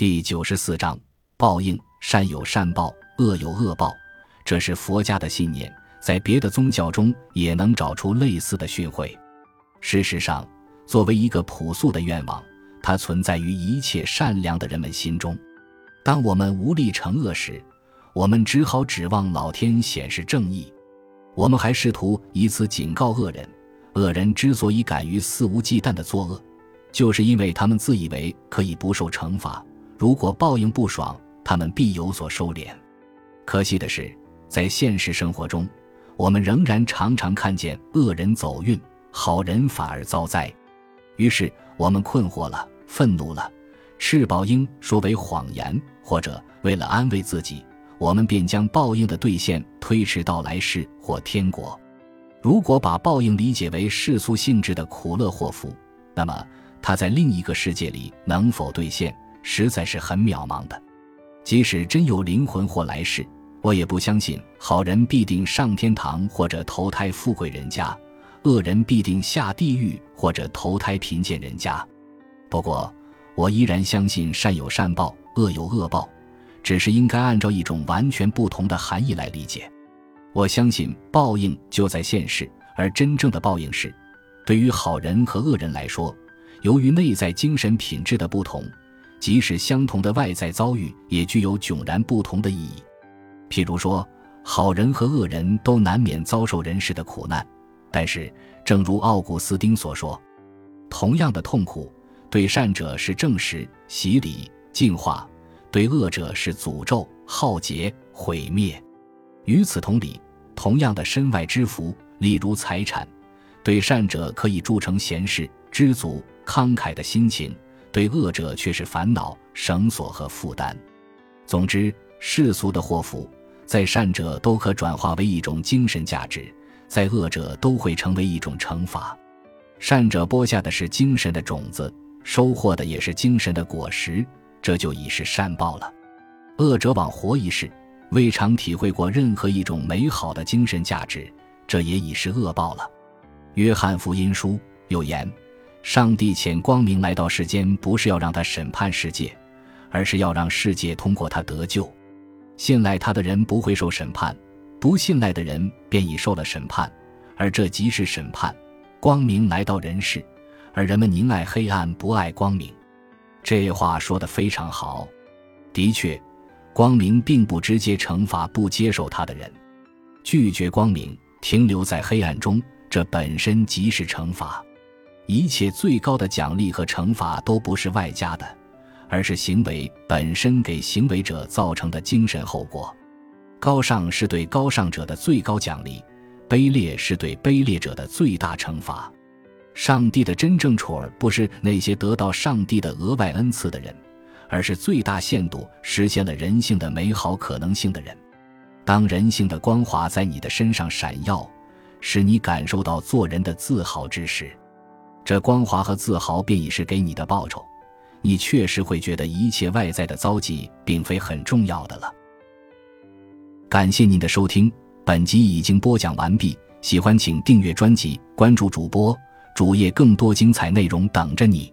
第九十四章报应：善有善报，恶有恶报。这是佛家的信念，在别的宗教中也能找出类似的训诲。事实上，作为一个朴素的愿望，它存在于一切善良的人们心中。当我们无力惩恶时，我们只好指望老天显示正义。我们还试图以此警告恶人：恶人之所以敢于肆无忌惮地作恶，就是因为他们自以为可以不受惩罚。如果报应不爽，他们必有所收敛。可惜的是，在现实生活中，我们仍然常常看见恶人走运，好人反而遭灾。于是我们困惑了，愤怒了。赤宝英说为谎言，或者为了安慰自己，我们便将报应的兑现推迟到来世或天国。如果把报应理解为世俗性质的苦乐祸福，那么它在另一个世界里能否兑现？实在是很渺茫的，即使真有灵魂或来世，我也不相信好人必定上天堂或者投胎富贵人家，恶人必定下地狱或者投胎贫贱人家。不过，我依然相信善有善报，恶有恶报，只是应该按照一种完全不同的含义来理解。我相信报应就在现世，而真正的报应是，对于好人和恶人来说，由于内在精神品质的不同。即使相同的外在遭遇，也具有迥然不同的意义。譬如说，好人和恶人都难免遭受人世的苦难，但是，正如奥古斯丁所说，同样的痛苦，对善者是证实、洗礼、净化；对恶者是诅咒、浩劫、毁灭。与此同理，同样的身外之福，例如财产，对善者可以铸成闲适、知足、慷慨的心情。对恶者却是烦恼、绳索和负担。总之，世俗的祸福，在善者都可转化为一种精神价值，在恶者都会成为一种惩罚。善者播下的是精神的种子，收获的也是精神的果实，这就已是善报了。恶者枉活一世，未尝体会过任何一种美好的精神价值，这也已是恶报了。约翰福音书有言。上帝遣光明来到世间，不是要让他审判世界，而是要让世界通过他得救。信赖他的人不会受审判，不信赖的人便已受了审判，而这即是审判。光明来到人世，而人们宁爱黑暗，不爱光明。这话说得非常好。的确，光明并不直接惩罚不接受他的人，拒绝光明，停留在黑暗中，这本身即是惩罚。一切最高的奖励和惩罚都不是外加的，而是行为本身给行为者造成的精神后果。高尚是对高尚者的最高奖励，卑劣是对卑劣者的最大惩罚。上帝的真正宠儿不是那些得到上帝的额外恩赐的人，而是最大限度实现了人性的美好可能性的人。当人性的光华在你的身上闪耀，使你感受到做人的自豪之时。这光华和自豪便已是给你的报酬，你确实会觉得一切外在的遭际并非很重要的了。感谢您的收听，本集已经播讲完毕。喜欢请订阅专辑，关注主播主页，更多精彩内容等着你。